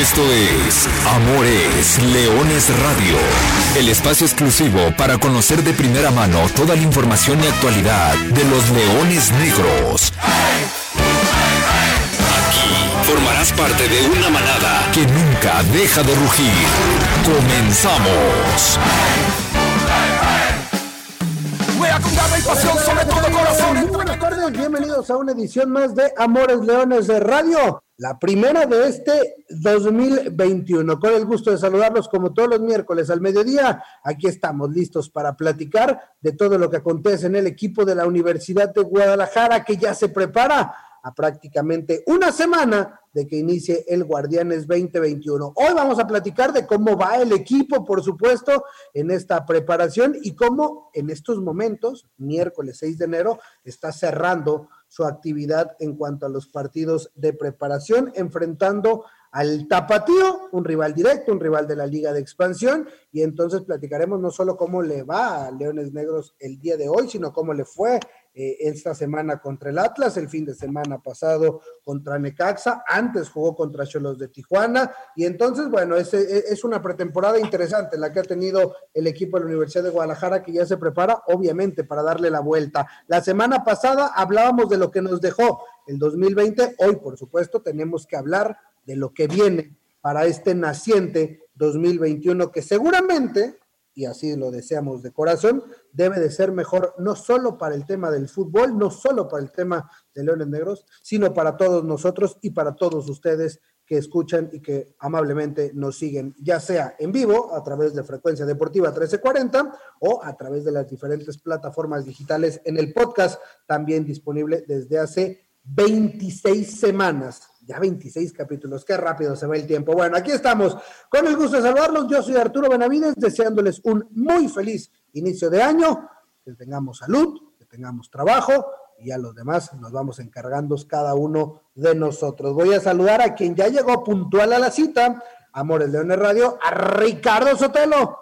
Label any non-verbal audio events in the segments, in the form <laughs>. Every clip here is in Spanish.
Esto es Amores Leones Radio, el espacio exclusivo para conocer de primera mano toda la información y actualidad de los leones negros. Aquí formarás parte de una manada que nunca deja de rugir. Comenzamos. Muy bienvenidos a una edición más de Amores Leones de Radio, la primera de este 2021. Con el gusto de saludarlos como todos los miércoles al mediodía, aquí estamos listos para platicar de todo lo que acontece en el equipo de la Universidad de Guadalajara que ya se prepara a prácticamente una semana de que inicie el Guardianes 2021. Hoy vamos a platicar de cómo va el equipo, por supuesto, en esta preparación y cómo en estos momentos, miércoles 6 de enero, está cerrando su actividad en cuanto a los partidos de preparación, enfrentando al Tapatío, un rival directo, un rival de la Liga de Expansión, y entonces platicaremos no solo cómo le va a Leones Negros el día de hoy, sino cómo le fue eh, esta semana contra el Atlas, el fin de semana pasado contra Necaxa, antes jugó contra Cholos de Tijuana, y entonces, bueno, es, es una pretemporada interesante la que ha tenido el equipo de la Universidad de Guadalajara, que ya se prepara, obviamente, para darle la vuelta. La semana pasada hablábamos de lo que nos dejó el 2020, hoy, por supuesto, tenemos que hablar de lo que viene para este naciente 2021 que seguramente, y así lo deseamos de corazón, debe de ser mejor no solo para el tema del fútbol, no solo para el tema de Leones Negros, sino para todos nosotros y para todos ustedes que escuchan y que amablemente nos siguen, ya sea en vivo a través de Frecuencia Deportiva 1340 o a través de las diferentes plataformas digitales en el podcast, también disponible desde hace 26 semanas ya 26 capítulos, qué rápido se va el tiempo. Bueno, aquí estamos. Con el gusto de saludarlos, yo soy Arturo Benavides, deseándoles un muy feliz inicio de año, que tengamos salud, que tengamos trabajo y a los demás nos vamos encargando cada uno de nosotros. Voy a saludar a quien ya llegó puntual a la cita, Amores Leones Radio, a Ricardo Sotelo.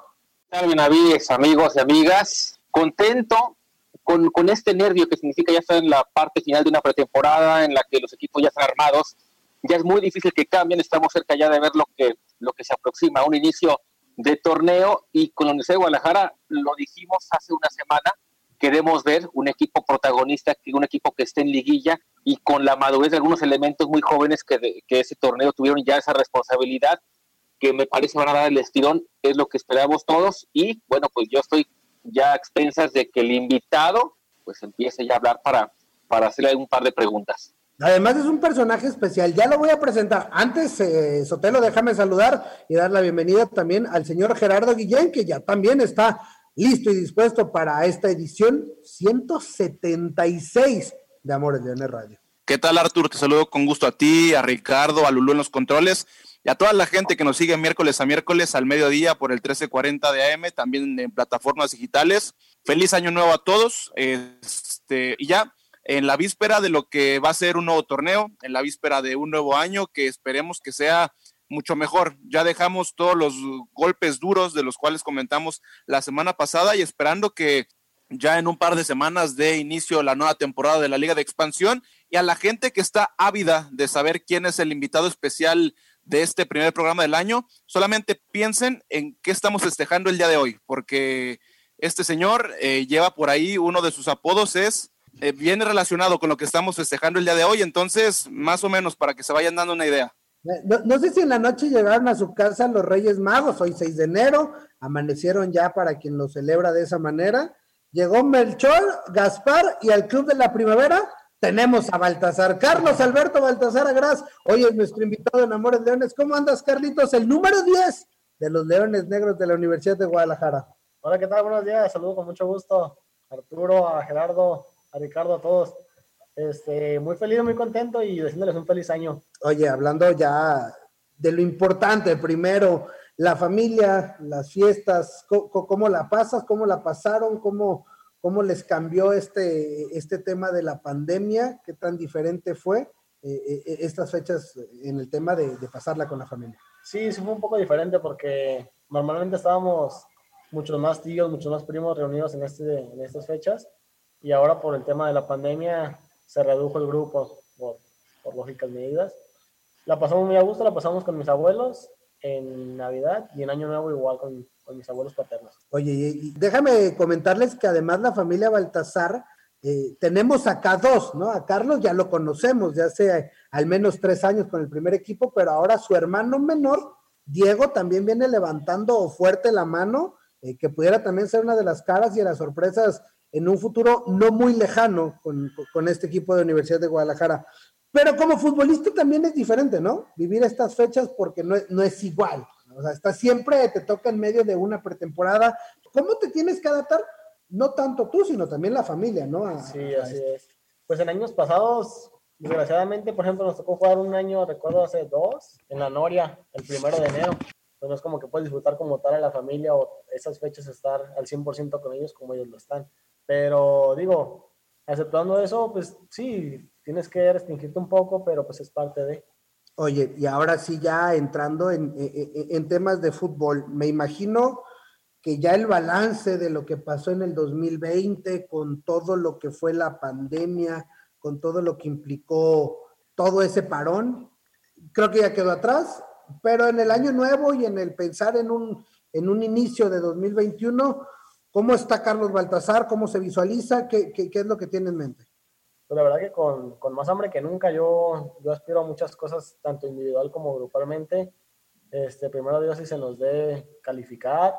Benavides, amigos y amigas, contento con, con, este nervio que significa ya estar en la parte final de una pretemporada en la que los equipos ya están armados ya es muy difícil que cambien, estamos cerca ya de ver lo que, lo que se aproxima, un inicio de torneo. Y con la Universidad de Guadalajara lo dijimos hace una semana, queremos ver un equipo protagonista, un equipo que esté en liguilla y con la madurez de algunos elementos muy jóvenes que, que ese torneo tuvieron ya esa responsabilidad que me parece van a dar el estirón, es lo que esperamos todos. Y bueno, pues yo estoy ya a expensas de que el invitado pues empiece ya a hablar para, para hacerle un par de preguntas. Además es un personaje especial, ya lo voy a presentar. Antes, eh, Sotelo, déjame saludar y dar la bienvenida también al señor Gerardo Guillén, que ya también está listo y dispuesto para esta edición 176 de Amores Leones Radio. ¿Qué tal, Artur? Te saludo con gusto a ti, a Ricardo, a Lulú en los controles y a toda la gente que nos sigue miércoles a miércoles al mediodía por el 1340 de AM, también en plataformas digitales. Feliz año nuevo a todos. Este, y ya, en la víspera de lo que va a ser un nuevo torneo, en la víspera de un nuevo año que esperemos que sea mucho mejor. Ya dejamos todos los golpes duros de los cuales comentamos la semana pasada y esperando que ya en un par de semanas de inicio la nueva temporada de la Liga de Expansión y a la gente que está ávida de saber quién es el invitado especial de este primer programa del año, solamente piensen en qué estamos festejando el día de hoy, porque este señor eh, lleva por ahí uno de sus apodos es eh, viene relacionado con lo que estamos festejando el día de hoy, entonces, más o menos, para que se vayan dando una idea. Eh, no, sé si en la noche llegaron a su casa los Reyes Magos, hoy 6 de enero, amanecieron ya para quien lo celebra de esa manera. Llegó Melchor, Gaspar y al Club de la Primavera tenemos a Baltasar. Carlos Alberto Baltasar Agras, hoy es nuestro invitado en Amores Leones. ¿Cómo andas, Carlitos? El número 10 de los Leones Negros de la Universidad de Guadalajara. Hola, ¿qué tal? Buenos días, saludo con mucho gusto. Arturo, a Gerardo, Ricardo, a todos. Este, muy feliz, muy contento y deseándoles un feliz año. Oye, hablando ya de lo importante, primero, la familia, las fiestas, ¿cómo, la pasas? ¿Cómo la pasaron? ¿Cómo, cómo les cambió este, este tema de la pandemia? ¿Qué tan diferente fue eh, eh, estas fechas en el tema de, de, pasarla con la familia? Sí, sí fue un poco diferente porque normalmente estábamos muchos más tíos, muchos más primos reunidos en, este, en estas fechas y ahora por el tema de la pandemia se redujo el grupo por, por lógicas medidas. La pasamos muy a gusto, la pasamos con mis abuelos en Navidad y en Año Nuevo igual con, con mis abuelos paternos. Oye, déjame comentarles que además la familia Baltasar, eh, tenemos acá dos, ¿no? A Carlos ya lo conocemos de hace al menos tres años con el primer equipo, pero ahora su hermano menor, Diego, también viene levantando fuerte la mano, eh, que pudiera también ser una de las caras y de las sorpresas en un futuro no muy lejano con, con este equipo de Universidad de Guadalajara. Pero como futbolista también es diferente, ¿no? Vivir estas fechas porque no, no es igual. O sea, está siempre, te toca en medio de una pretemporada. ¿Cómo te tienes que adaptar? no tanto tú, sino también la familia, ¿no? sí, así es. Pues en años pasados, desgraciadamente, por ejemplo, nos tocó jugar un año, recuerdo hace dos, en la Noria, el primero de enero. Pues no es como que puedes disfrutar como tal a la familia o esas fechas estar al 100% con ellos como ellos lo están. Pero digo, aceptando eso, pues sí, tienes que restringirte un poco, pero pues es parte de... Oye, y ahora sí ya entrando en, en, en temas de fútbol, me imagino que ya el balance de lo que pasó en el 2020 con todo lo que fue la pandemia, con todo lo que implicó todo ese parón, creo que ya quedó atrás, pero en el año nuevo y en el pensar en un, en un inicio de 2021, ¿cómo está Carlos Baltasar? ¿Cómo se visualiza? ¿Qué, qué, qué es lo que tiene en mente? Pues la verdad que con, con, más hambre que nunca yo, yo aspiro a muchas cosas, tanto individual como grupalmente. Este, primero Dios si se nos dé calificar,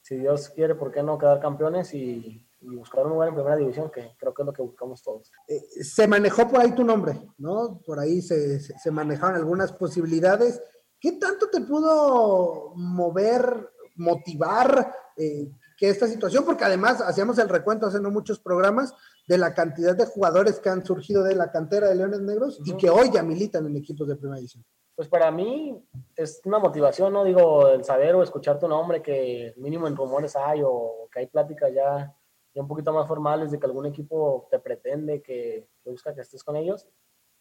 si Dios quiere, ¿por qué no quedar campeones y, buscar un lugar en primera división, que creo que es lo que buscamos todos? Eh, se manejó por ahí tu nombre, ¿no? Por ahí se, se, manejaron algunas posibilidades. ¿Qué tanto te pudo mover, motivar eh, que esta situación? Porque además hacíamos el recuento hace no muchos programas de la cantidad de jugadores que han surgido de la cantera de Leones Negros uh -huh. y que hoy ya militan en equipos de primera división pues para mí es una motivación, ¿no? Digo, el saber o escuchar tu nombre, que mínimo en rumores hay o que hay pláticas ya, ya un poquito más formales de que algún equipo te pretende, que, que, busca que estés con ellos.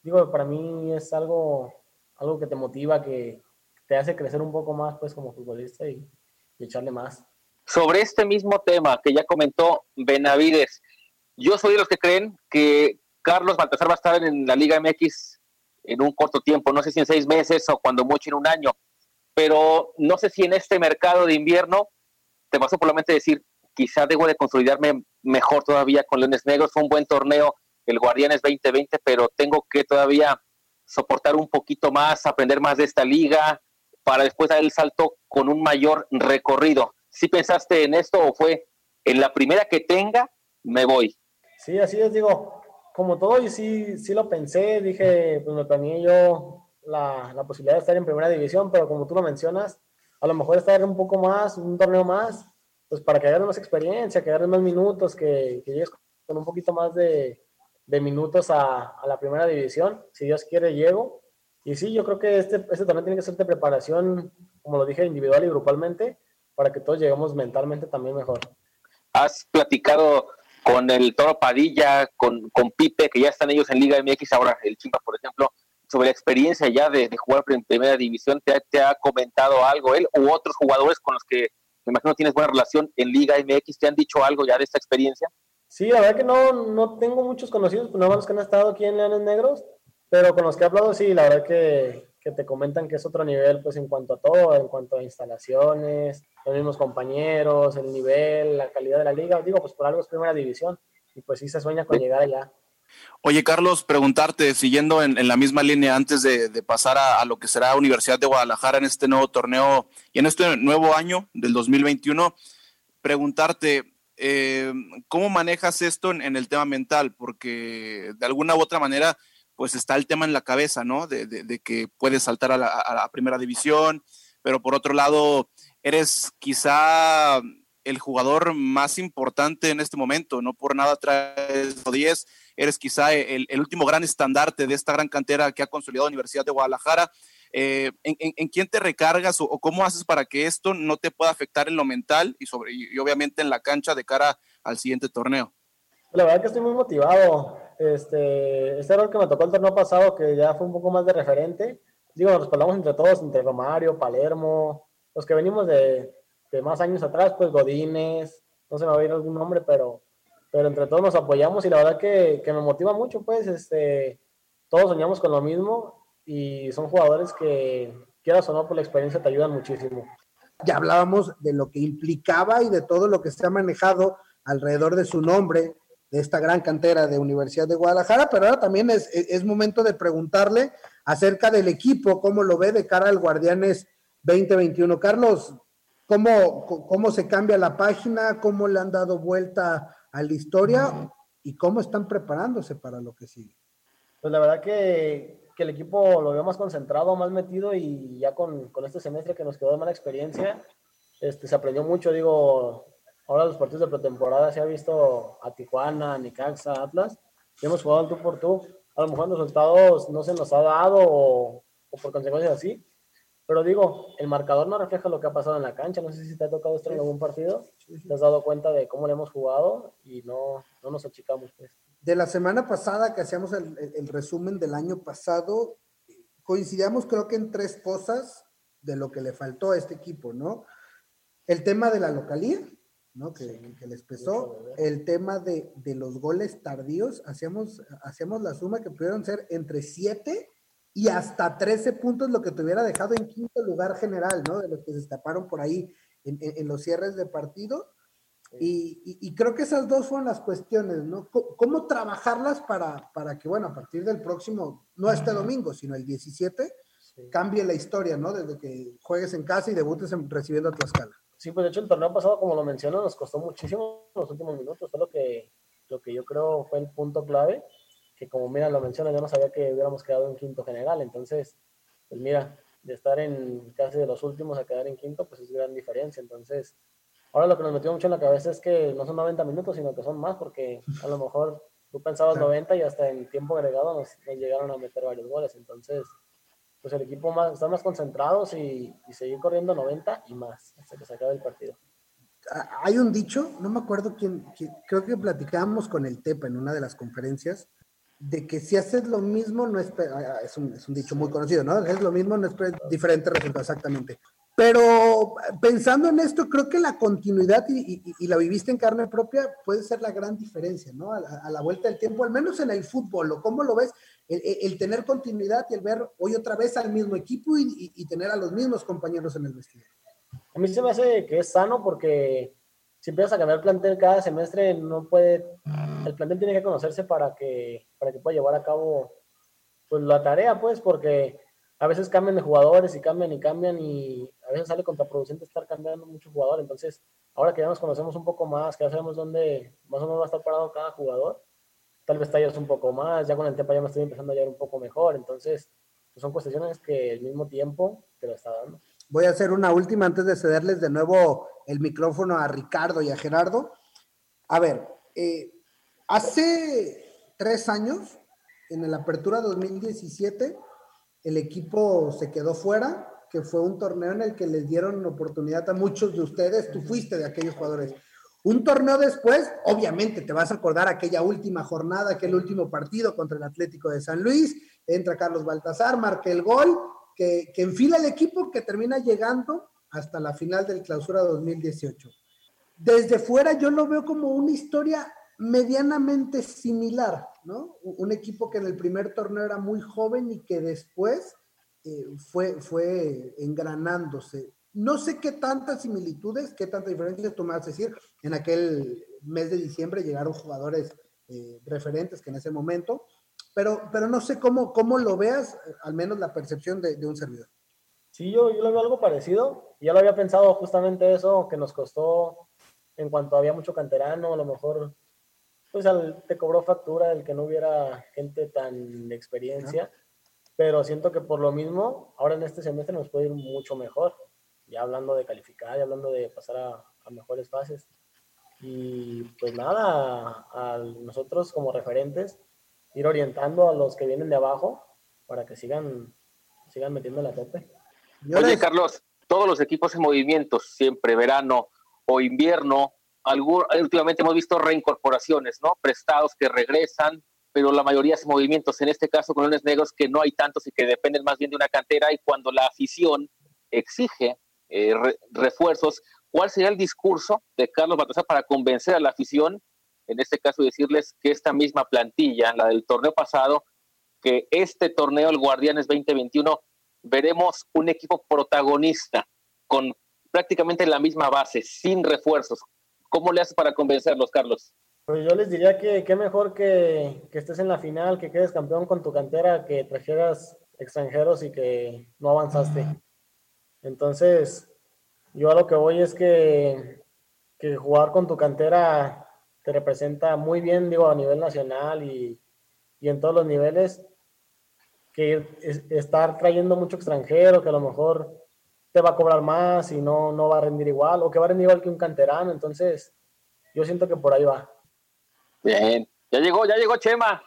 Digo, para mí es algo, algo que te motiva, que te hace crecer un poco más, pues, como futbolista y, y echarle más. Sobre este mismo tema que ya comentó Benavides, yo soy de los que creen que Carlos Baltasar va a estar en la Liga MX en un corto tiempo, no sé si en seis meses o cuando mucho en un año, pero no sé si en este mercado de invierno te pasó por la decir, quizá debo de consolidarme mejor todavía con Leones Negros, fue un buen torneo el Guardianes 2020, pero tengo que todavía soportar un poquito más, aprender más de esta liga, para después dar el salto con un mayor recorrido. ¿Sí pensaste en esto o fue en la primera que tenga, me voy? Sí, así es, digo, como todo, y sí, sí lo pensé, dije, pues me planeé yo la, la, posibilidad de estar en primera división, pero como tú lo mencionas, a lo mejor estar un poco más, un torneo más, pues para que agarres más experiencia, que agarres más minutos, que, que llegues con un poquito más de, de minutos a, a, la primera división. Si Dios quiere, llego. Y sí, yo creo que este, este torneo tiene que ser de preparación, como lo dije, individual y grupalmente, para que todos lleguemos mentalmente también mejor. Has platicado con el Toro Padilla, con, con Pipe, que ya están ellos en Liga MX, ahora el Chimpa, por ejemplo, sobre la experiencia ya de, de jugar en primera división, ¿te, ¿te, ha comentado algo él u otros jugadores con los que me imagino tienes buena relación en Liga MX? ¿Te han dicho algo ya de esta experiencia? Sí, la verdad que no, no tengo muchos conocidos, pues nada más que han estado aquí en Leones Negros, pero con los que he hablado, sí, la verdad que, que te comentan que es otro nivel, pues en cuanto a todo, en cuanto a instalaciones, los mismos compañeros, el nivel, la calidad de la liga. Digo, pues por algo es primera división y pues sí se sueña con llegar allá. Oye, Carlos, preguntarte, siguiendo en, en la misma línea antes de, de pasar a, a, lo que será Universidad de Guadalajara en este nuevo torneo y en este nuevo año del 2021, preguntarte, eh, ¿cómo manejas esto en, en, el tema mental? Porque de alguna u otra manera, pues está el tema en la cabeza, ¿no? De, que puedes saltar a la, primera división, pero por otro lado, eres quizá el jugador más importante en este momento, no por nada traes 10, eres quizá el, último gran estandarte de esta gran cantera que ha consolidado la Universidad de Guadalajara. Eh, ¿en, quién te recargas o, cómo haces para que esto no te pueda afectar en lo mental y, sobre, y obviamente en la cancha de cara al siguiente torneo? La verdad que estoy muy motivado. Este, este error que me tocó el torneo pasado, que ya fue un poco más de referente, digo, nos respaldamos entre todos, entre Romario, Palermo, los que venimos de, más años atrás, pues Godínez, no se me va a ir algún nombre, pero, pero entre todos nos apoyamos y la verdad que, que me motiva mucho, pues, este, todos soñamos con lo mismo y son jugadores que, quieras o no, por la experiencia te ayudan muchísimo. Ya hablábamos de lo que implicaba y de todo lo que se ha manejado alrededor de su nombre, de esta gran cantera de Universidad de Guadalajara, pero ahora también es, es momento de preguntarle acerca del equipo, cómo lo ve de cara al Guardianes 2021. Carlos, ¿cómo, cómo se cambia la página? ¿Cómo le han dado vuelta a la historia? ¿Y cómo están preparándose para lo que sigue? Pues la verdad que, que el equipo lo veo más concentrado, más metido y ya con, con, este semestre que nos quedó de mala experiencia, este, se aprendió mucho, digo, ahora los partidos de pretemporada se ha visto a Tijuana, Nicaxa, Atlas, y hemos jugado el tú por tú, a lo mejor los resultados no se nos ha dado o, o por consecuencias así, pero digo, el marcador no refleja lo que ha pasado en la cancha. No sé si te ha tocado esto en algún partido. Te has dado cuenta de cómo le hemos jugado y no, no nos achicamos. Pues. De la semana pasada que hacíamos el, el, resumen del año pasado, coincidíamos creo que en tres cosas de lo que le faltó a este equipo, ¿no? El tema de la localía, ¿no? Que, sí, que les pesó. El tema de, de, los goles tardíos. Hacíamos, hacíamos la suma que pudieron ser entre siete y hasta 13 puntos lo que te hubiera dejado en quinto lugar general, ¿no? De los que se escaparon por ahí en, en, en los cierres de partido. Y, y, y, creo que esas dos fueron las cuestiones, ¿no? ¿Cómo, cómo trabajarlas para, para, que, bueno, a partir del próximo, no este domingo, sino el 17, sí. cambie la historia, ¿no? Desde que juegues en casa y debutes en, recibiendo a Tlaxcala. Sí, pues de hecho el torneo pasado, como lo menciono, nos costó muchísimo los últimos minutos, fue lo que, lo que yo creo fue el punto clave que como mira lo menciona, yo no sabía que hubiéramos quedado en quinto general, entonces, pues mira, de estar en casi de los últimos a quedar en quinto, pues es gran diferencia, entonces, ahora lo que nos metió mucho en la cabeza es que no son 90 minutos, sino que son más, porque a lo mejor tú pensabas claro. 90 y hasta en tiempo agregado nos, nos, llegaron a meter varios goles, entonces, pues el equipo más, más concentrados y, y seguir corriendo 90 y más, hasta que se acabe el partido hay un dicho, no me acuerdo quién, quién, creo que platicábamos con el Tepa en una de las conferencias, de que si haces lo mismo, no es, es, un, es un dicho muy conocido, ¿no? Es lo mismo, no es diferente resultado, exactamente. Pero pensando en esto, creo que la continuidad, y, y, y, la viviste en carne propia, puede ser la gran diferencia, ¿no? A, a la vuelta del tiempo, al menos en el fútbol, ¿o cómo lo ves? El, el, tener continuidad y el ver hoy otra vez al mismo equipo y, y tener a los mismos compañeros en el vestido. A mí se me hace que es sano porque si empiezas a cambiar plantel cada semestre, no puede, el plantel tiene que conocerse para que, para que pueda llevar a cabo pues la tarea, pues, porque a veces cambian de jugadores y cambian y cambian y a veces sale contraproducente estar cambiando mucho jugador. Entonces, ahora que ya nos conocemos un poco más, que ya sabemos dónde más o menos va a estar parado cada jugador, tal vez tallas un poco más, ya con el tiempo ya me estoy empezando a hallar un poco mejor. Entonces, pues son cuestiones que el mismo tiempo te lo está dando. Voy a hacer una última antes de cederles de nuevo el micrófono a Ricardo y a Gerardo. A ver, eh, hace tres años, en la apertura 2017, el equipo se quedó fuera, que fue un torneo en el que les dieron oportunidad a muchos de ustedes, tú fuiste de aquellos jugadores. Un torneo después, obviamente te vas a acordar aquella última jornada, aquel último partido contra el Atlético de San Luis, entra Carlos Baltasar, marca el gol que, enfila el equipo que termina llegando hasta la final del clausura 2018. Desde fuera yo lo veo como una historia medianamente similar, ¿no? Un equipo que en el primer torneo era muy joven y que después eh, fue, fue engranándose. No sé qué tantas similitudes, qué tantas diferencias tú me vas a decir. En aquel mes de diciembre llegaron jugadores eh, referentes que en ese momento, pero, pero no sé cómo, cómo lo veas, al menos la percepción de, de un servidor. Sí, yo, yo lo veo algo parecido. Ya lo había pensado justamente eso, que nos costó en cuanto había mucho canterano, a lo mejor pues al, te cobró factura el que no hubiera gente tan de experiencia, pero siento que por lo mismo, ahora en este semestre nos puede ir mucho mejor, ya hablando de calificar, ya hablando de pasar a, a mejores fases. Y pues nada, a, a nosotros como referentes, ir orientando a los que vienen de abajo para que sigan, sigan metiendo la tope. Oye, Carlos, todos los equipos en movimiento, siempre verano o invierno, algún, últimamente hemos visto reincorporaciones, ¿no? Prestados que regresan, pero la mayoría es movimientos. En este caso, con Leones Negros, que no hay tantos y que dependen más bien de una cantera, y cuando la afición exige eh, re, refuerzos, ¿cuál sería el discurso de Carlos Baltasar para convencer a la afición en este caso decirles que esta misma plantilla, la del torneo pasado, que este torneo, el Guardianes 2021, veremos un equipo protagonista con prácticamente la misma base, sin refuerzos. ¿Cómo le haces para convencerlos, Carlos? Pues yo les diría que qué mejor que, que, estés en la final, que quedes campeón con tu cantera, que trajeras extranjeros y que no avanzaste. Entonces, yo a lo que voy es que, que jugar con tu cantera te representa muy bien, digo, a nivel nacional y, y en todos los niveles, que estar trayendo mucho extranjero, que a lo mejor te va a cobrar más y no, no va a rendir igual, o que va a rendir igual que un canterano. Entonces, yo siento que por ahí va. Bien, ya llegó, ya llegó Chema.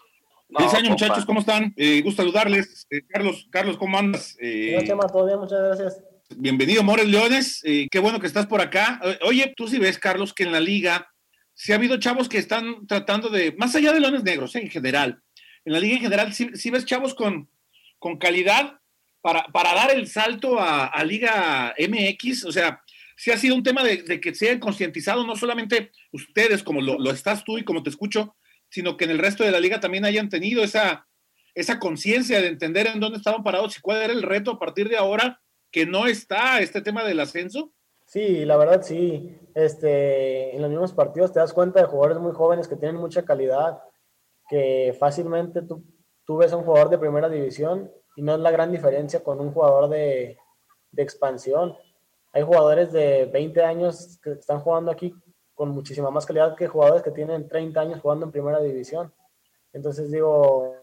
Feliz año, muchachos, ¿cómo están? Eh, gusto saludarles. Eh, Carlos, Carlos, ¿cómo andas? Eh, Chema, todo bien, muchas gracias. Bienvenido, Mores Leones. Eh, qué bueno que estás por acá. Oye, tú sí ves, Carlos, que en la liga sí ha habido chavos que están tratando de, más allá de Leones Negros, en general, en la liga en general, sí, ves chavos con, con calidad para, para, dar el salto a, Liga MX. O sea, sí ha sido un tema de, que se hayan concientizado, no solamente ustedes, como lo, estás tú y como te escucho, sino que en el resto de la liga también hayan tenido esa, esa conciencia de entender en dónde estaban parados y cuál era el reto a partir de ahora que no está este tema del ascenso. Sí, la verdad sí. Este, en los mismos partidos te das cuenta de jugadores muy jóvenes que tienen mucha calidad, que fácilmente tú, tú ves a un jugador de primera división y no es la gran diferencia con un jugador de, de expansión hay jugadores de 20 años que están jugando aquí con muchísima más calidad que jugadores que tienen 30 años jugando en primera división. Entonces digo,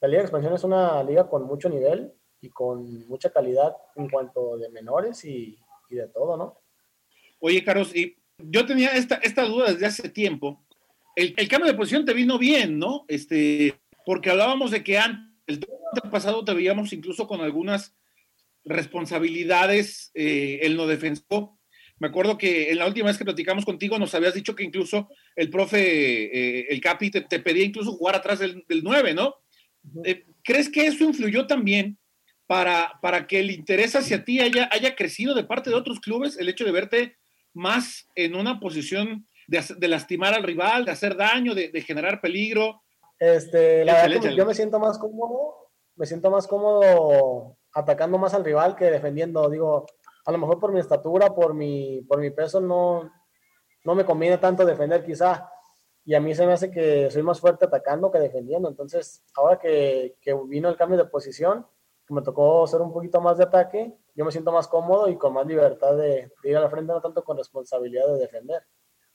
la Liga de Expansión es una liga con mucho nivel y con mucha calidad en cuanto de menores y, y de todo, ¿no? Oye, Carlos, y yo tenía esta, esta duda desde hace tiempo. El, el, cambio de posición te vino bien, ¿no? Este, porque hablábamos de que antes, el pasado te veíamos incluso con algunas responsabilidades eh, en lo defensivo. Me acuerdo que en la última vez que platicamos contigo nos habías dicho que incluso el profe, eh, el Capi, te, pedía incluso jugar atrás del, 9, ¿no? Eh, ¿Crees que eso influyó también para, para que el interés hacia ti haya, haya crecido de parte de otros clubes, el hecho de verte más en una posición de, lastimar al rival, de hacer daño, de, generar peligro? Este, la verdad, yo me siento más cómodo, me siento más cómodo atacando más al rival que defendiendo. Digo, a lo mejor por mi estatura, por mi, por mi peso, no, no me conviene tanto defender quizá. Y a mí se me hace que soy más fuerte atacando que defendiendo. Entonces, ahora que, que vino el cambio de posición, que me tocó hacer un poquito más de ataque, yo me siento más cómodo y con más libertad de, ir a la frente, no tanto con responsabilidad de defender.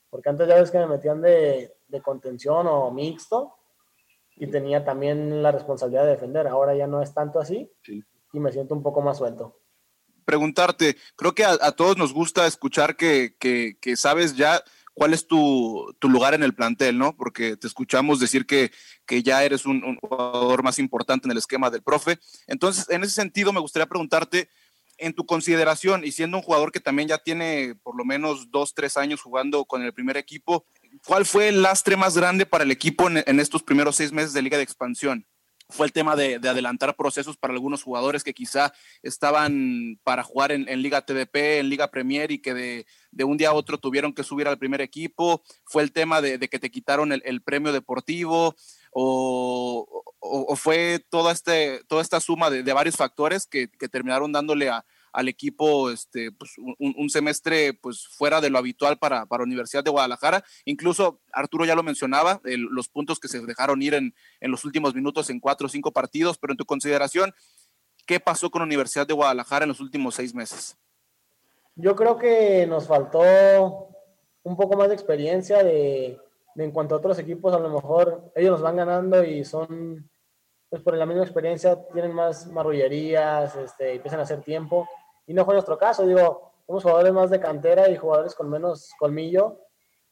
Porque antes ya ves que me metían de, de contención o mixto y tenía también la responsabilidad de defender. Ahora ya no es tanto así. Sí y me siento un poco más suelto. Preguntarte, creo que a, todos nos gusta escuchar que, que, que sabes ya cuál es tu, tu, lugar en el plantel, ¿no? Porque te escuchamos decir que, que ya eres un, jugador más importante en el esquema del profe. Entonces, en ese sentido, me gustaría preguntarte, en tu consideración, y siendo un jugador que también ya tiene por lo menos dos, tres años jugando con el primer equipo, ¿cuál fue el lastre más grande para el equipo en estos primeros seis meses de Liga de Expansión? Fue el tema de, adelantar procesos para algunos jugadores que quizá estaban para jugar en, Liga TDP, en Liga Premier y que de, un día a otro tuvieron que subir al primer equipo, fue el tema de, que te quitaron el, premio deportivo o, fue toda, este, toda esta suma de, varios factores que terminaron dándole a, al equipo este, pues, un, semestre pues, fuera de lo habitual para, para Universidad de Guadalajara. Incluso Arturo ya lo mencionaba, los puntos que se dejaron ir en, en los últimos minutos en cuatro o cinco partidos, pero en tu consideración, ¿qué pasó con Universidad de Guadalajara en los últimos seis meses? Yo creo que nos faltó un poco más de experiencia de, en cuanto a otros equipos, a lo mejor ellos nos van ganando y son, pues por la misma experiencia, tienen más marrullerías, este, empiezan a hacer tiempo. Y no fue nuestro caso, digo, somos jugadores más de cantera y jugadores con menos colmillo,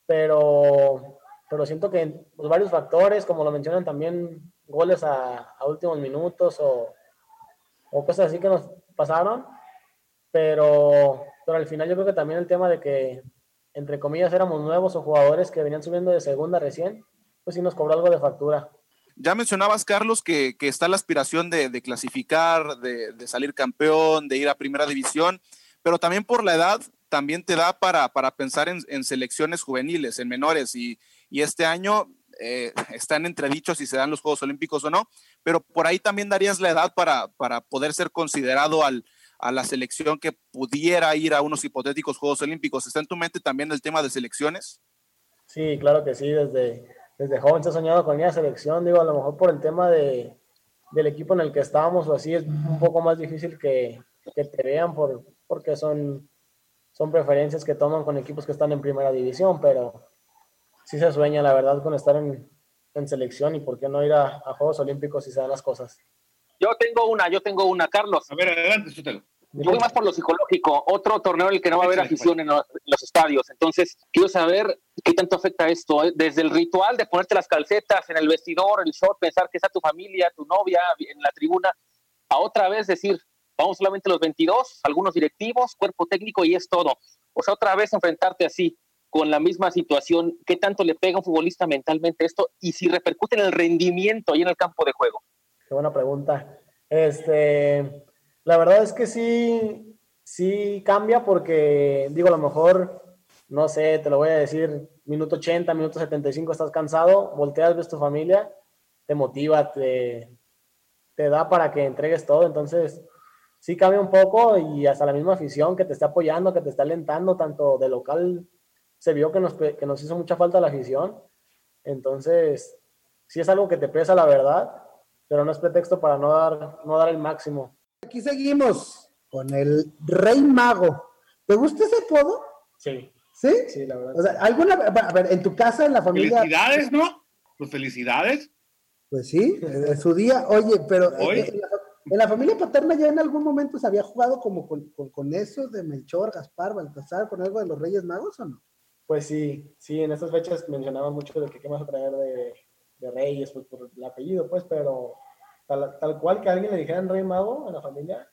pero, pero siento que pues, varios factores, como lo mencionan también, goles a, últimos minutos o, o, cosas así que nos pasaron, pero, pero al final yo creo que también el tema de que, entre comillas, éramos nuevos o jugadores que venían subiendo de segunda recién, pues sí nos cobró algo de factura. Ya mencionabas, Carlos, que, está la aspiración de, clasificar, de, salir campeón, de ir a primera división, pero también por la edad, también te da para, pensar en, selecciones juveniles, en menores, y, este año eh, están entredichos si se dan los Juegos Olímpicos o no, pero por ahí también darías la edad para, para poder ser considerado al, a la selección que pudiera ir a unos hipotéticos Juegos Olímpicos. ¿Está en tu mente también el tema de selecciones? Sí, claro que sí, desde, desde joven se ha soñado con ir a selección, digo, a lo mejor por el tema de, del equipo en el que estábamos o así es un poco más difícil que, que te vean por, porque son, son preferencias que toman con equipos que están en primera división, pero sí se sueña la verdad con estar en, en selección y por qué no ir a, a Juegos Olímpicos si se dan las cosas. Yo tengo una, yo tengo una, Carlos. A ver, adelante, Sotelo. Yo voy más por lo psicológico, otro torneo en el que no va a haber afición en los, en los estadios. Entonces, quiero saber qué tanto afecta esto. ¿eh? Desde el ritual de ponerte las calcetas en el vestidor, el short, pensar que está tu familia, tu novia en la tribuna, a otra vez decir, vamos solamente los 22, algunos directivos, cuerpo técnico y es todo. O sea, otra vez enfrentarte así, con la misma situación, qué tanto le pega a un futbolista mentalmente esto y si repercute en el rendimiento ahí en el campo de juego. Qué buena pregunta. Este, la verdad es que sí, sí cambia porque, digo, a lo mejor, no sé, te lo voy a decir, minuto 80, minuto 75 estás cansado, volteas, ves tu familia, te motiva, te, te da para que entregues todo, entonces sí cambia un poco y hasta la misma afición que te está apoyando, que te está alentando, tanto de local, se vio que nos, que nos hizo mucha falta la afición, entonces sí es algo que te pesa la verdad, pero no es pretexto para no dar, no dar el máximo. Aquí seguimos con el Rey Mago. ¿Te gusta ese apodo? Sí. ¿Sí? Sí, la verdad. O sea, alguna, a ver, en tu casa, en la familia. Felicidades, ¿no? Pues felicidades. Pues sí, en su día. Oye, pero Hoy. en la, en la familia paterna ya en algún momento se había jugado como con, con, con eso de Melchor, Gaspar, Baltasar, con algo de los Reyes Magos o no? Pues sí, sí, en estas fechas mencionaban mucho de que qué más a traer de, de Reyes, pues por el apellido, pues, pero tal, tal cual que a alguien le dijeran Rey Mago en la familia,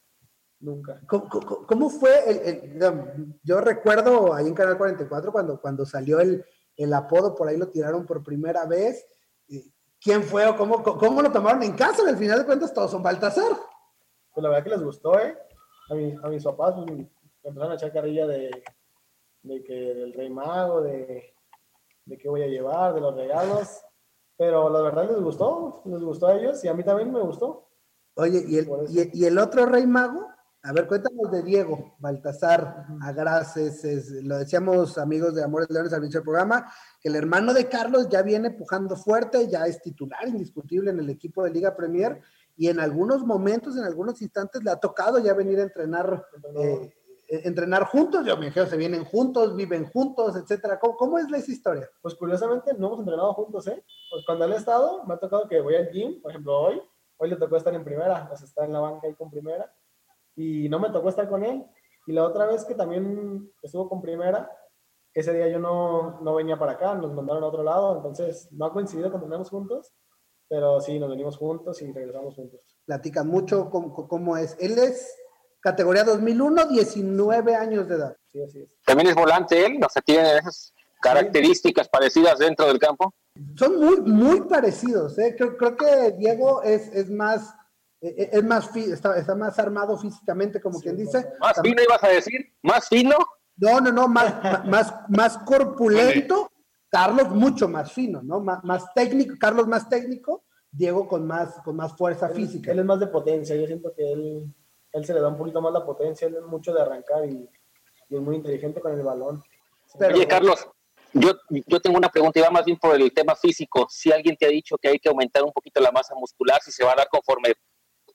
nunca. ¿Cómo, cómo- cómo fue? El, yo recuerdo ahí en Canal 44 cuando, cuando salió el, el apodo, por ahí lo tiraron por primera vez. ¿Quién fue o cómo, cómo lo tomaron en casa? Al final de cuentas todos son Baltasar. Pues la verdad que les gustó, ¿eh? A, mi- a mis papás pues, me empezaron a echar carrilla de, de que del Rey Mago, de, de qué voy a llevar, de los regalos, pero la verdad les gustó, les gustó a ellos y a mí también me gustó. Oye, ¿y el, y, y el otro Rey Mago? A ver, cuéntanos de Diego, Baltasar, Agraces, es- lo decíamos amigos de Amores Leones al inicio del programa, que el hermano de Carlos ya viene pujando fuerte, ya es titular indiscutible en el equipo de Liga Premier y en algunos momentos, en algunos instantes le ha tocado ya venir a entrenar, eh, entrenar juntos, yo me imagino se vienen juntos, viven juntos, etcétera. ¿Cómo, cómo es esa historia? Pues curiosamente no hemos entrenado juntos, ¿eh? Pues cuando él ha estado, me ha tocado que voy al gym, por ejemplo, hoy, hoy le tocó estar en primera, pues está en la banca ahí con primera, y no me tocó estar con él. Y la otra vez que también estuvo con primera, ese día yo no, no venía para acá, nos mandaron a otro lado, entonces no ha coincidido que entrenamos juntos, pero sí, nos venimos juntos y regresamos juntos. Platican mucho cómo, cómo es. Él es categoría 2001, 19 años de edad. Sí, así es. También es volante él, o sea, tiene esas características parecidas dentro del campo. Son muy, muy parecidos. ¿eh? Creo, creo que Diego es, es más, eh, es más fi- está, está más armado físicamente, como Sí, quien dice. Más También- fino ibas a decir, más fino. No, no, no, más, <laughs> más, más corpulento. Carlos mucho más fino, ¿no? Más, más técnico, Carlos más técnico, Diego con más, con más fuerza Él, física. él es más de potencia, yo siento que él, él se le da un poquito más la potencia, él es mucho de arrancar y, y es muy inteligente con el balón. Pero- Oye, Carlos, yo, yo tengo una pregunta y va más bien por el tema físico. Si alguien te ha dicho que hay que aumentar un poquito la masa muscular, si se va a dar conforme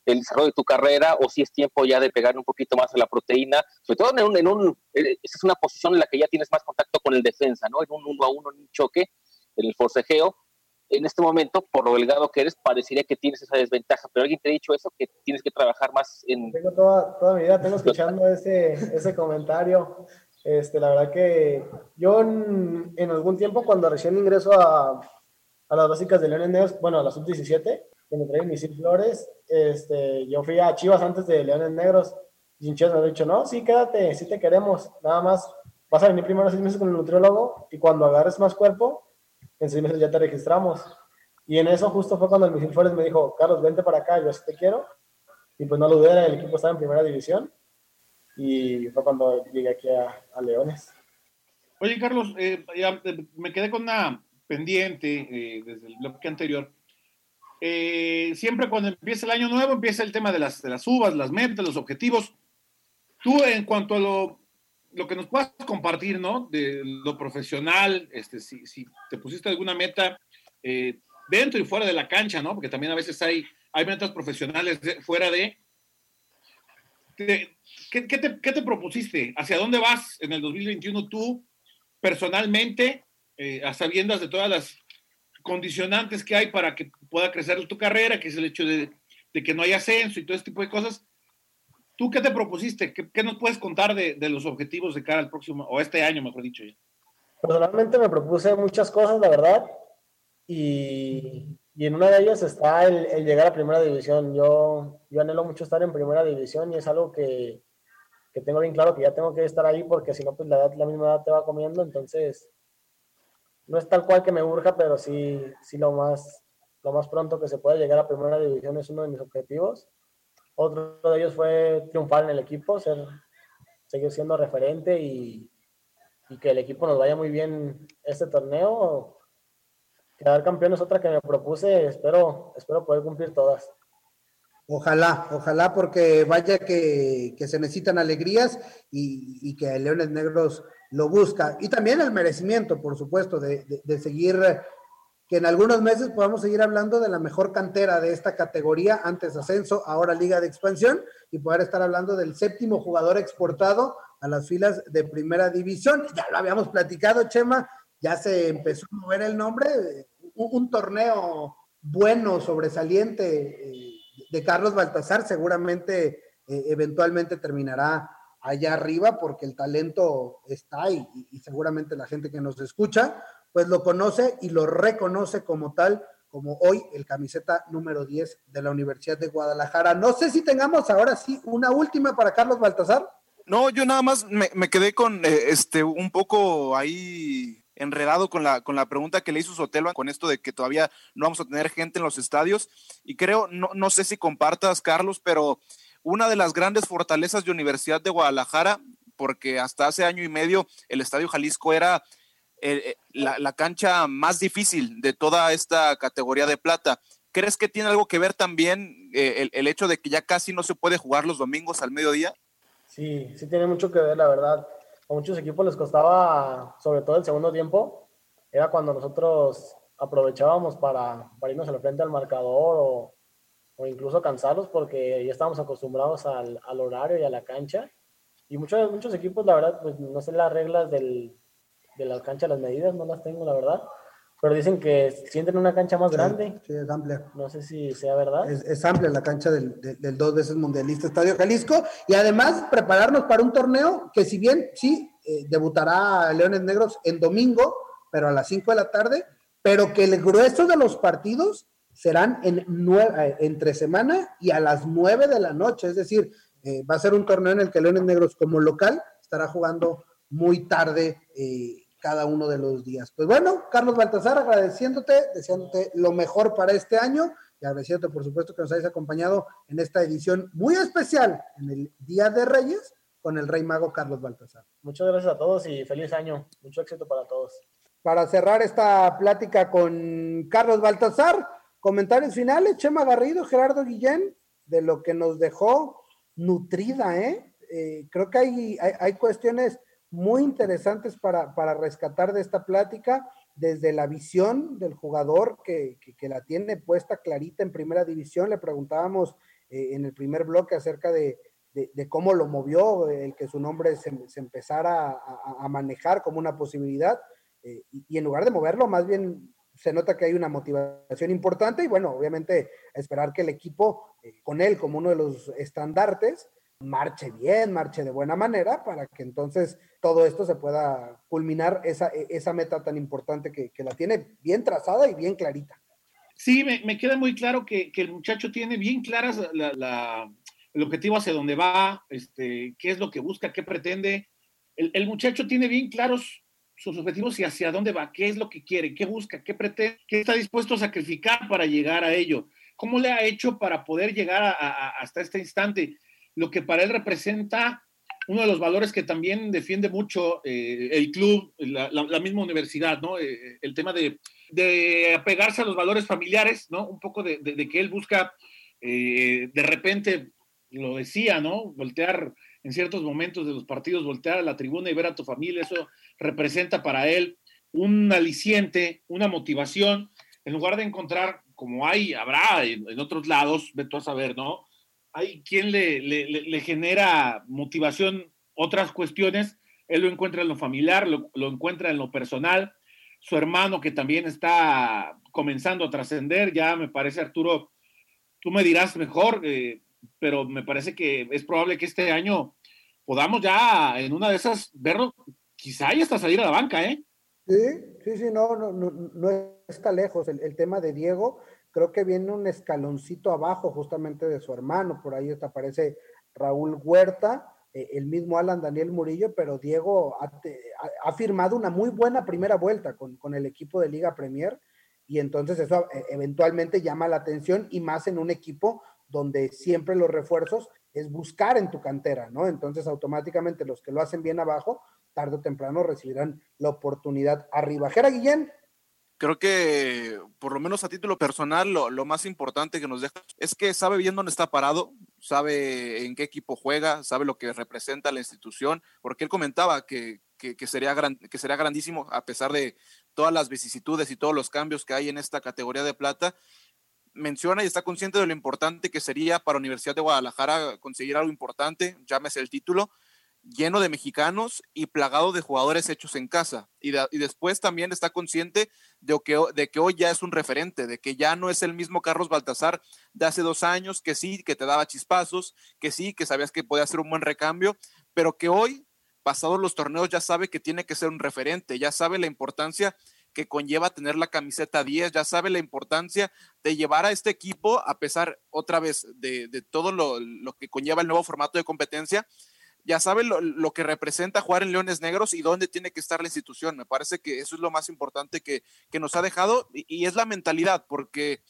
el desarrollo de tu carrera o si es tiempo ya de pegar un poquito más a la proteína, sobre todo en un, en un eh, esa es una posición en la que ya tienes más contacto con el defensa, ¿no? En un uno a uno, en un choque, en el forcejeo. En este momento, por lo delgado que eres, parecería que tienes esa desventaja, pero alguien te ha dicho eso, que tienes que trabajar más en... Tengo toda, toda mi vida, tengo escuchando ese, ese comentario. Este, la verdad que yo en, en algún tiempo, cuando recién ingreso a, a las básicas de Leones Negros, bueno, a la sub-17, que me traen Misil Flores, este, yo fui a Chivas antes de Leones Negros, y me han dicho, no, sí, quédate, sí te queremos, nada más vas a venir primero seis meses con el nutriólogo, y cuando agarres más cuerpo, en seis meses ya te registramos. Y en eso justo fue cuando el Misil Flores me dijo, Carlos, vente para acá, yo sí te quiero, y pues no lo dudé, el equipo estaba en primera división y fue cuando llegué aquí a, Leones. Oye, Carlos, eh, eh, me quedé con una pendiente eh, desde el bloque anterior. siempre cuando empieza el año nuevo empieza el tema de las, de las uvas, las metas, los objetivos. Tú en cuanto a lo, lo que nos puedas compartir, ¿no? De lo profesional, este, si, si te pusiste alguna meta eh, dentro y fuera de la cancha, ¿no? Porque también a veces hay, hay metas profesionales fuera de... ¿qué, te, ¿Qué te propusiste? ¿Hacia dónde vas en el 2021 tú personalmente, eh, a sabiendas de todas las condicionantes que hay para que pueda crecer tu carrera, que es el hecho de, que no haya ascenso y todo este tipo de cosas. ¿Tú qué te propusiste? ¿Qué, nos puedes contar de, los objetivos de cara al próximo, o este año, mejor dicho? Ya? Personalmente me propuse muchas cosas, la verdad, y, en una de ellas está el, llegar a primera división. Yo, yo anhelo mucho estar en primera división y es algo que, que tengo bien claro que ya tengo que estar ahí porque si no, pues la, edad, la misma edad te va comiendo, entonces no es tal cual que me urja, pero sí, sí lo más, lo más pronto que se pueda llegar a primera división es uno de mis objetivos. Otro de ellos fue triunfar en el equipo, ser, seguir siendo referente y, y que el equipo nos vaya muy bien este torneo. Quedar campeón es otra que me propuse, espero, espero poder cumplir todas. Ojalá, ojalá, porque vaya que, se necesitan alegrías y, y que Leones Negros lo busca. Y también el merecimiento, por supuesto, de, seguir, que en algunos meses podamos seguir hablando de la mejor cantera de esta categoría, antes ascenso, ahora liga de expansión, y poder estar hablando del séptimo jugador exportado a las filas de primera división. Ya lo habíamos platicado, Chema, ya se empezó a mover el nombre, un, torneo bueno, sobresaliente eh, de Carlos Baltasar, seguramente eh, eventualmente terminará allá arriba porque el talento está y, y seguramente la gente que nos escucha pues lo conoce y lo reconoce como tal, como hoy el camiseta número 10 de la Universidad de Guadalajara. No sé si tengamos ahora sí una última para Carlos Baltasar. No, yo nada más me, quedé con eh, este un poco ahí enredado con la, con la pregunta que le hizo Sotelo con esto de que todavía no vamos a tener gente en los estadios. Y creo, no, no sé si compartas, Carlos, pero una de las grandes fortalezas de Universidad de Guadalajara, porque hasta hace año y medio el Estadio Jalisco era eh, la, cancha más difícil de toda esta categoría de plata. ¿Crees que tiene algo que ver también eh, el, hecho de que ya casi no se puede jugar los domingos al mediodía? Sí, sí tiene mucho que ver, la verdad. A muchos equipos les costaba, sobre todo el segundo tiempo, era cuando nosotros aprovechábamos para, para irnos al frente al marcador o, o incluso cansarlos porque ya estábamos acostumbrados al, al, horario y a la cancha. Y muchos, muchos equipos, la verdad, pues no sé las reglas del, de la cancha, las medidas, no las tengo, la verdad. Pero dicen que sienten una cancha más grande. Sí, es amplia. No sé si sea verdad. Es, es amplia la cancha del, del, dos veces mundialista Estadio Jalisco. Y además prepararnos para un torneo que si bien sí eh, debutará Leones Negros en domingo, pero a las 5 de la tarde, pero que el grueso de los partidos serán en nueve, eh, entre semana y a las nueve de la noche. Es decir, eh, va a ser un torneo en el que Leones Negros como local estará jugando muy tarde eh, cada uno de los días. Pues bueno, Carlos Baltasar, agradeciéndote, deseándote lo mejor para este año y agradeciéndote, por supuesto, que nos hayas acompañado en esta edición muy especial en el Día de Reyes con el Rey Mago Carlos Baltasar. Muchas gracias a todos y feliz año. Mucho éxito para todos. Para cerrar esta plática con Carlos Baltasar, Comentarios finales, Chema Garrido, Gerardo Guillén, de lo que nos dejó nutrida, ¿eh? eh creo que hay, hay, cuestiones muy interesantes para, para, rescatar de esta plática, desde la visión del jugador que, que, la tiene puesta clarita en primera división. Le preguntábamos eh, en el primer bloque acerca de, de, cómo lo movió, el que su nombre se, empezara a, manejar como una posibilidad. Eh, y, en lugar de moverlo, más bien se nota que hay una motivación importante y bueno, obviamente esperar que el equipo, eh, con él como uno de los estandartes, marche bien, marche de buena manera para que entonces todo esto se pueda culminar esa, e, esa meta tan importante que, la tiene bien trazada y bien clarita. Sí, me, queda muy claro que, el muchacho tiene bien claras el objetivo hacia dónde va, este, qué es lo que busca, qué pretende. El, el muchacho tiene bien claros sus objetivos y hacia dónde va, qué es lo que quiere, qué busca, qué pretende, qué está dispuesto a sacrificar para llegar a ello, cómo le ha hecho para poder llegar hasta este instante, lo que para él representa uno de los valores que también defiende mucho eh, el club, la, misma universidad, ¿no? Eh, el tema de, de apegarse a los valores familiares, ¿no? Un poco de, que él busca, eh, de repente, lo decía, ¿no? Voltear en ciertos momentos de los partidos, voltear a la tribuna y ver a tu familia, eso representa para él un aliciente, una motivación, en lugar de encontrar, como hay, habrá en, otros lados, vete a saber, ¿no? Hay quien le, genera motivación otras cuestiones, él lo encuentra en lo familiar, lo, encuentra en lo personal, su hermano que también está comenzando a trascender, ya me parece Arturo, tú me dirás mejor, eh, pero me parece que es probable que este año podamos ya en una de esas verlo, quizá hasta salir a la banca, ¿eh? Sí, sí, sí, no, no, no, no está lejos. El, tema de Diego, creo que viene un escaloncito abajo justamente de su hermano. Por ahí aparece Raúl Huerta, eh, el mismo Alan Daniel Murillo, pero Diego ha, firmado una muy buena primera vuelta con, con, el equipo de Liga Premier y entonces eso eh, eventualmente llama la atención y más en un equipo donde siempre los refuerzos es buscar en tu cantera, ¿no? Entonces automáticamente los que lo hacen bien abajo tarde o temprano recibirán la oportunidad arriba. Jera Guillén. Creo que, por lo menos a título personal, lo, más importante que nos deja es que sabe bien dónde está parado, sabe en qué equipo juega, sabe lo que representa la institución, porque él comentaba que, sería, que sería grandísimo, a pesar de todas las vicisitudes y todos los cambios que hay en esta categoría de plata, menciona y está consciente de lo importante que sería para Universidad de Guadalajara conseguir algo importante, llámese el título, lleno de mexicanos y plagado de jugadores hechos en casa. Y, después también está consciente de que, de que hoy ya es un referente, de que ya no es el mismo Carlos Baltasar de hace dos años, que sí, que te daba chispazos, que sí, que sabías que podía hacer un buen recambio, pero que hoy, pasados los torneos, ya sabe que tiene que ser un referente, ya sabe la importancia que conlleva tener la camiseta 10, ya sabe la importancia de llevar a este equipo, a pesar otra vez de, todo lo, lo que conlleva el nuevo formato de competencia, ya sabe lo, que representa jugar en Leones Negros y dónde tiene que estar la institución. Me parece que eso es lo más importante que, nos ha dejado y, es la mentalidad, porque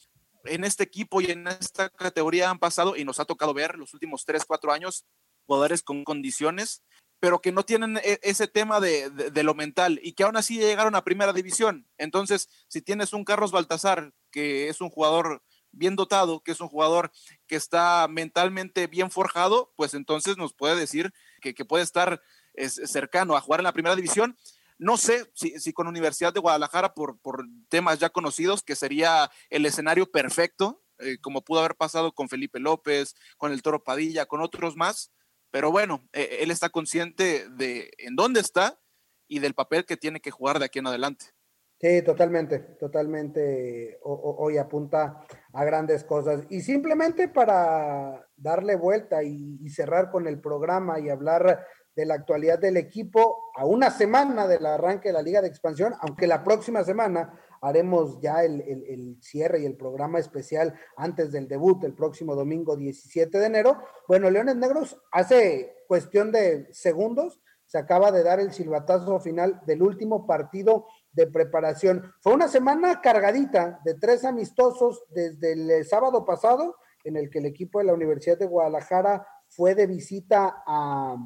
en este equipo y en esta categoría han pasado y nos ha tocado ver los últimos tres, cuatro años jugadores con condiciones, pero que no tienen e, ese tema de, de, lo mental y que aún así llegaron a primera división. Entonces, si tienes un Carlos Baltasar, que es un jugador bien dotado, que es un jugador que está mentalmente bien forjado, pues entonces nos puede decir que, puede estar cercano a jugar en la primera división. No sé si, con Universidad de Guadalajara, por, por, temas ya conocidos, que sería el escenario perfecto, eh, como pudo haber pasado con Felipe López, con el Toro Padilla, con otros más. Pero bueno, eh, él está consciente de en dónde está y del papel que tiene que jugar de aquí en adelante. Sí, totalmente, totalmente. hoy apunta a grandes cosas. Y simplemente para darle vuelta y, cerrar con el programa y hablar de la actualidad del equipo a una semana del arranque de la Liga de Expansión, aunque la próxima semana haremos ya el, el, cierre y el programa especial antes del debut, el próximo domingo 17 de enero. Bueno, Leones Negros hace cuestión de segundos, se acaba de dar el silbatazo final del último partido de preparación. Fue una semana cargadita de tres amistosos desde el eh, sábado pasado, en el que el equipo de la Universidad de Guadalajara fue de visita a,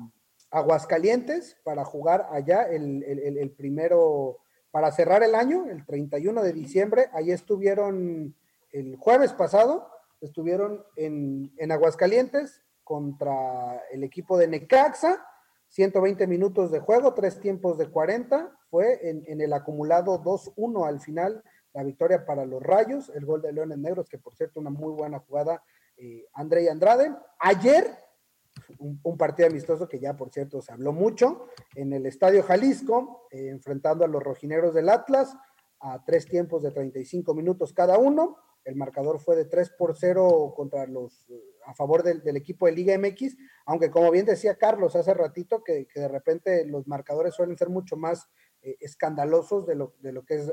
Aguascalientes para jugar allá el, primero, para cerrar el año, el 31 de diciembre. Ahí estuvieron el jueves pasado, estuvieron en, en Aguascalientes contra el equipo de Necaxa 120 minutos de juego, tres tiempos de 40, fue en, el acumulado 2-1 al final la victoria para los Rayos, el gol de Leones Negros, que por cierto una muy buena jugada, eh, André y Andrade. Ayer, un, partido amistoso que ya por cierto se habló mucho, en el Estadio Jalisco, eh, enfrentando a los rojineros del Atlas, a tres tiempos de 35 minutos cada uno. El marcador fue de 3 por 0 contra los a favor del, equipo de Liga MX, aunque como bien decía Carlos hace ratito, que, de repente los marcadores suelen ser mucho más eh, escandalosos de lo, de lo, que es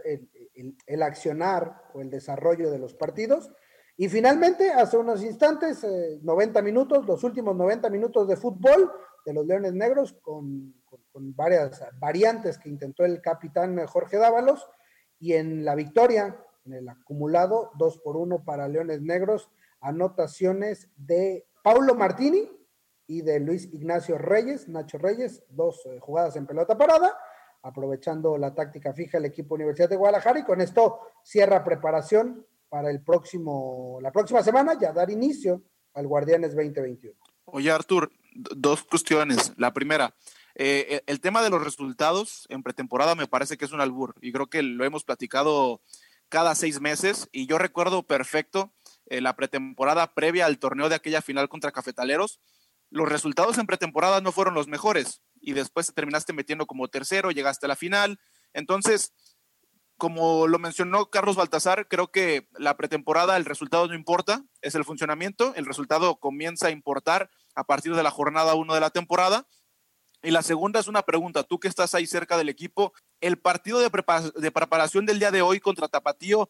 el, accionar o el desarrollo de los partidos. Y finalmente, hace unos instantes, 90 eh, minutos, los últimos 90 minutos de fútbol de los Leones Negros, con, con varias variantes que intentó el capitán Jorge Dávalos, y en la victoria, en el acumulado, 2 por 1 para Leones Negros, anotaciones de Paulo Martini y de Luis Ignacio Reyes, Nacho Reyes, dos eh, jugadas en pelota parada. Aprovechando la táctica fija el equipo Universidad de Guadalajara y con esto cierra preparación para el próximo, la próxima semana, ya dar inicio al Guardianes 2021. Oye, Artur, dos cuestiones. La primera, eh, el tema de los resultados en pretemporada me parece que es un albur y creo que lo hemos platicado cada seis meses y yo recuerdo perfecto eh, la pretemporada previa al torneo de aquella final contra Cafetaleros. Los resultados en pretemporada no fueron los mejores y después te terminaste metiendo como tercero, llegaste a la final. Entonces, como lo mencionó Carlos Baltasar, creo que la pretemporada, el resultado no importa, es el funcionamiento, el resultado comienza a importar a partir de la jornada 1 de la temporada. Y la segunda es una pregunta, tú que estás ahí cerca del equipo, el partido de, preparación del día de hoy contra Tapatío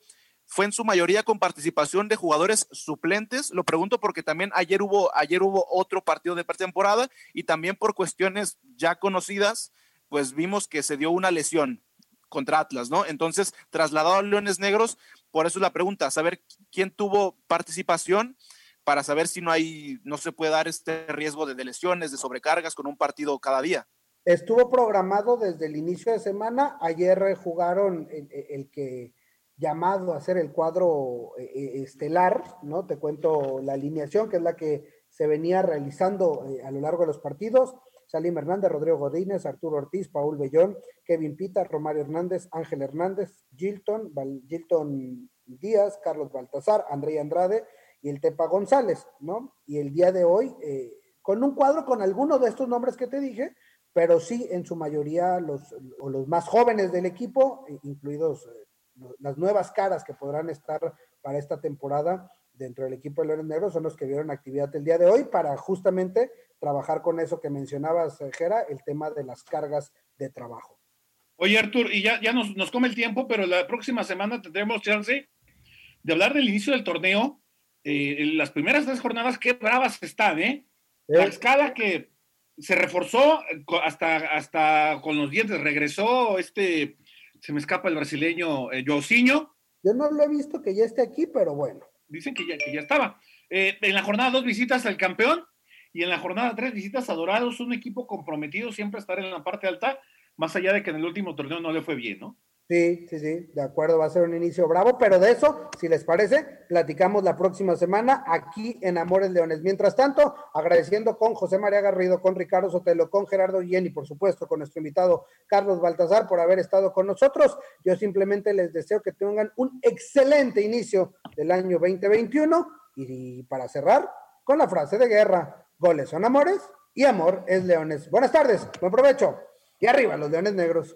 fue en su mayoría con participación de jugadores suplentes. Lo pregunto porque también ayer hubo, ayer hubo otro partido de pretemporada y también por cuestiones ya conocidas, pues vimos que se dio una lesión contra Atlas, ¿no? Entonces, trasladado a Leones Negros, por eso es la pregunta, saber quién tuvo participación para saber si no hay, no se puede dar este riesgo de, lesiones, de sobrecargas con un partido cada día. Estuvo programado desde el inicio de semana. Ayer jugaron el, que llamado a ser el cuadro eh, eh, estelar, ¿no? Te cuento la alineación, que es la que se venía realizando eh, a lo largo de los partidos. Salim Hernández, Rodrigo Godínez, Arturo Ortiz, Paul Bellón, Kevin Pita, Romario Hernández, Ángel Hernández, Gilton, Gilton Díaz, Carlos Baltazar, André Andrade y el Tepa González, ¿no? Y el día de hoy, eh, con un cuadro con algunos de estos nombres que te dije, pero sí en su mayoría los, los más jóvenes del equipo, incluidos las nuevas caras que podrán estar para esta temporada dentro del equipo de Leones Negros, son los que vieron actividad el día de hoy para justamente trabajar con eso que mencionabas, eh, Jera, el tema de las cargas de trabajo. Oye, Artur, y ya, ya nos, nos come el tiempo, pero la próxima semana tendremos chance de hablar del inicio del torneo. Eh, las primeras tres jornadas, qué bravas están, ¿eh? La escala que se reforzó hasta, hasta con los dientes, regresó este, se me escapa el brasileño, eh, Yo no lo he visto que ya esté aquí, pero bueno. Dicen que ya, que ya estaba. Eh, en la jornada dos visitas al campeón y en la jornada tres visitas a Dorados, un equipo comprometido siempre a estar en la parte alta, más allá de que en el último torneo no le fue bien, ¿no? Sí, sí, sí, de acuerdo, va a ser un inicio bravo, pero de eso, si les parece, platicamos la próxima semana aquí en Amores Leones. Mientras tanto, agradeciendo con José María Garrido, con Ricardo Sotelo, con Gerardo Guillén y por supuesto con nuestro invitado Carlos Baltazar por haber estado con nosotros. Yo simplemente les deseo que tengan un excelente inicio del año 2021 y para cerrar con la frase de guerra, Goles son amores y amor es leones. Buenas tardes, buen provecho. Y arriba los leones negros.